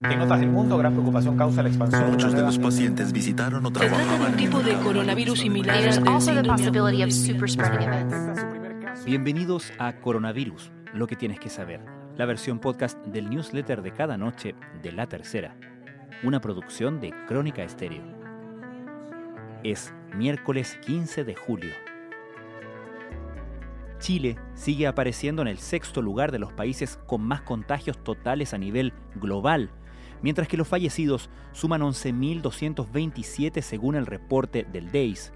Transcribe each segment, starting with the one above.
En otras del mundo, gran preocupación causa la expansión. Muchos de los pacientes visitaron o Se trata de un tipo de coronavirus similar. Bienvenidos a Coronavirus, lo que tienes que saber, la versión podcast del newsletter de cada noche de La Tercera, una producción de Crónica Estéreo. Es miércoles 15 de julio. Chile sigue apareciendo en el sexto lugar de los países con más contagios totales a nivel global, mientras que los fallecidos suman 11.227 según el reporte del DEIS.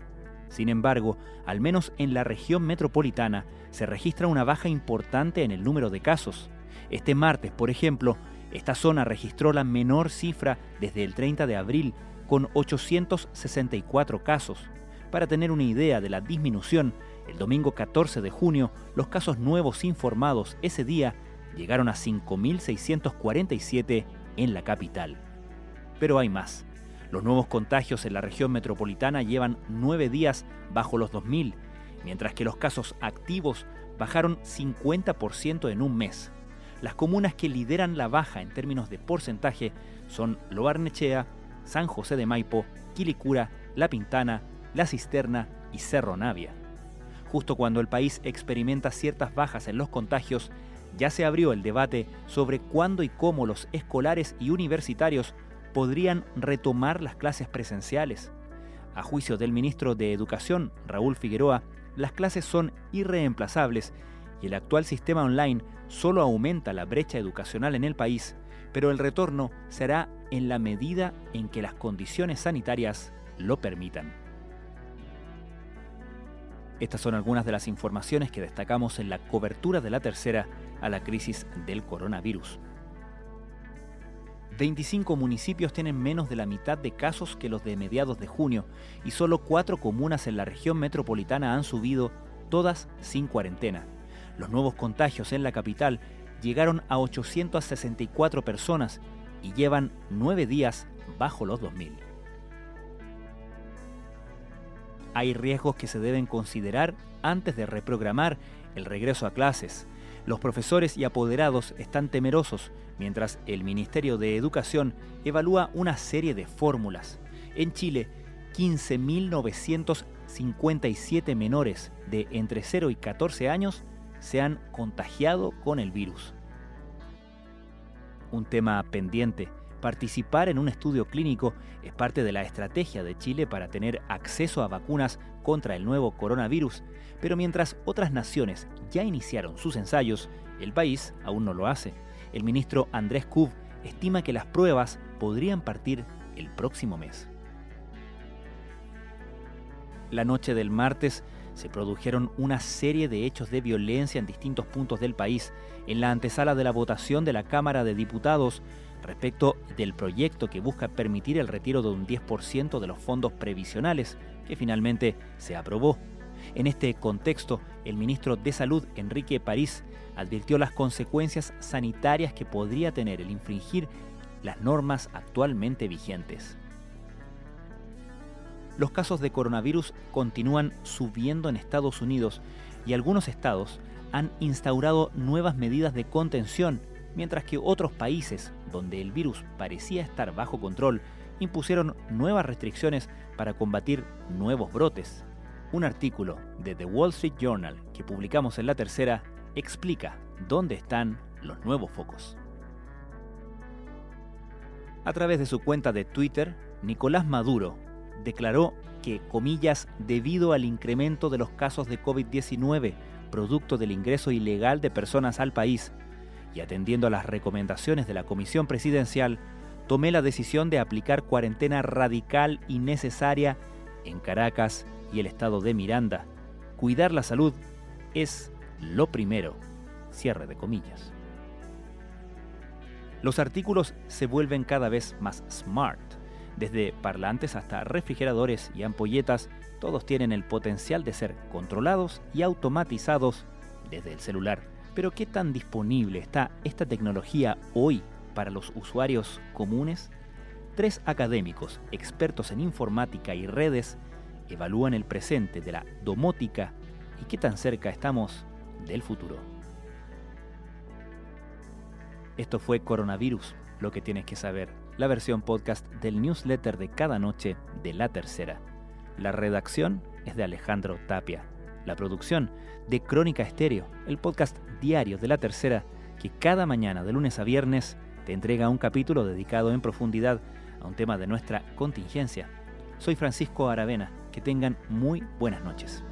Sin embargo, al menos en la región metropolitana se registra una baja importante en el número de casos. Este martes, por ejemplo, esta zona registró la menor cifra desde el 30 de abril, con 864 casos. Para tener una idea de la disminución, el domingo 14 de junio, los casos nuevos informados ese día llegaron a 5.647 en la capital. Pero hay más. Los nuevos contagios en la región metropolitana llevan nueve días bajo los 2.000, mientras que los casos activos bajaron 50% en un mes. Las comunas que lideran la baja en términos de porcentaje son Loarnechea, San José de Maipo, Quilicura, La Pintana, La Cisterna y Cerro Navia. Justo cuando el país experimenta ciertas bajas en los contagios, ya se abrió el debate sobre cuándo y cómo los escolares y universitarios podrían retomar las clases presenciales. A juicio del ministro de Educación, Raúl Figueroa, las clases son irreemplazables y el actual sistema online solo aumenta la brecha educacional en el país, pero el retorno será en la medida en que las condiciones sanitarias lo permitan. Estas son algunas de las informaciones que destacamos en la cobertura de la tercera a la crisis del coronavirus. 25 municipios tienen menos de la mitad de casos que los de mediados de junio y solo cuatro comunas en la región metropolitana han subido, todas sin cuarentena. Los nuevos contagios en la capital llegaron a 864 personas y llevan nueve días bajo los 2.000. Hay riesgos que se deben considerar antes de reprogramar el regreso a clases. Los profesores y apoderados están temerosos, mientras el Ministerio de Educación evalúa una serie de fórmulas. En Chile, 15.957 menores de entre 0 y 14 años se han contagiado con el virus. Un tema pendiente. Participar en un estudio clínico es parte de la estrategia de Chile para tener acceso a vacunas contra el nuevo coronavirus, pero mientras otras naciones ya iniciaron sus ensayos, el país aún no lo hace. El ministro Andrés Kub estima que las pruebas podrían partir el próximo mes. La noche del martes se produjeron una serie de hechos de violencia en distintos puntos del país en la antesala de la votación de la Cámara de Diputados respecto del proyecto que busca permitir el retiro de un 10% de los fondos previsionales, que finalmente se aprobó. En este contexto, el ministro de Salud, Enrique París, advirtió las consecuencias sanitarias que podría tener el infringir las normas actualmente vigentes. Los casos de coronavirus continúan subiendo en Estados Unidos y algunos estados han instaurado nuevas medidas de contención, mientras que otros países, donde el virus parecía estar bajo control, impusieron nuevas restricciones para combatir nuevos brotes. Un artículo de The Wall Street Journal que publicamos en la tercera explica dónde están los nuevos focos. A través de su cuenta de Twitter, Nicolás Maduro declaró que, comillas, debido al incremento de los casos de COVID-19, producto del ingreso ilegal de personas al país, y atendiendo a las recomendaciones de la Comisión Presidencial, tomé la decisión de aplicar cuarentena radical y necesaria en Caracas y el estado de Miranda. Cuidar la salud es lo primero. Cierre de comillas. Los artículos se vuelven cada vez más smart. Desde parlantes hasta refrigeradores y ampolletas, todos tienen el potencial de ser controlados y automatizados desde el celular. Pero ¿qué tan disponible está esta tecnología hoy para los usuarios comunes? Tres académicos expertos en informática y redes evalúan el presente de la domótica y qué tan cerca estamos del futuro. Esto fue Coronavirus, lo que tienes que saber, la versión podcast del newsletter de cada noche de La Tercera. La redacción es de Alejandro Tapia. La producción de Crónica Estéreo, el podcast diario de La Tercera que cada mañana de lunes a viernes te entrega un capítulo dedicado en profundidad a un tema de nuestra contingencia. Soy Francisco Aravena. Que tengan muy buenas noches.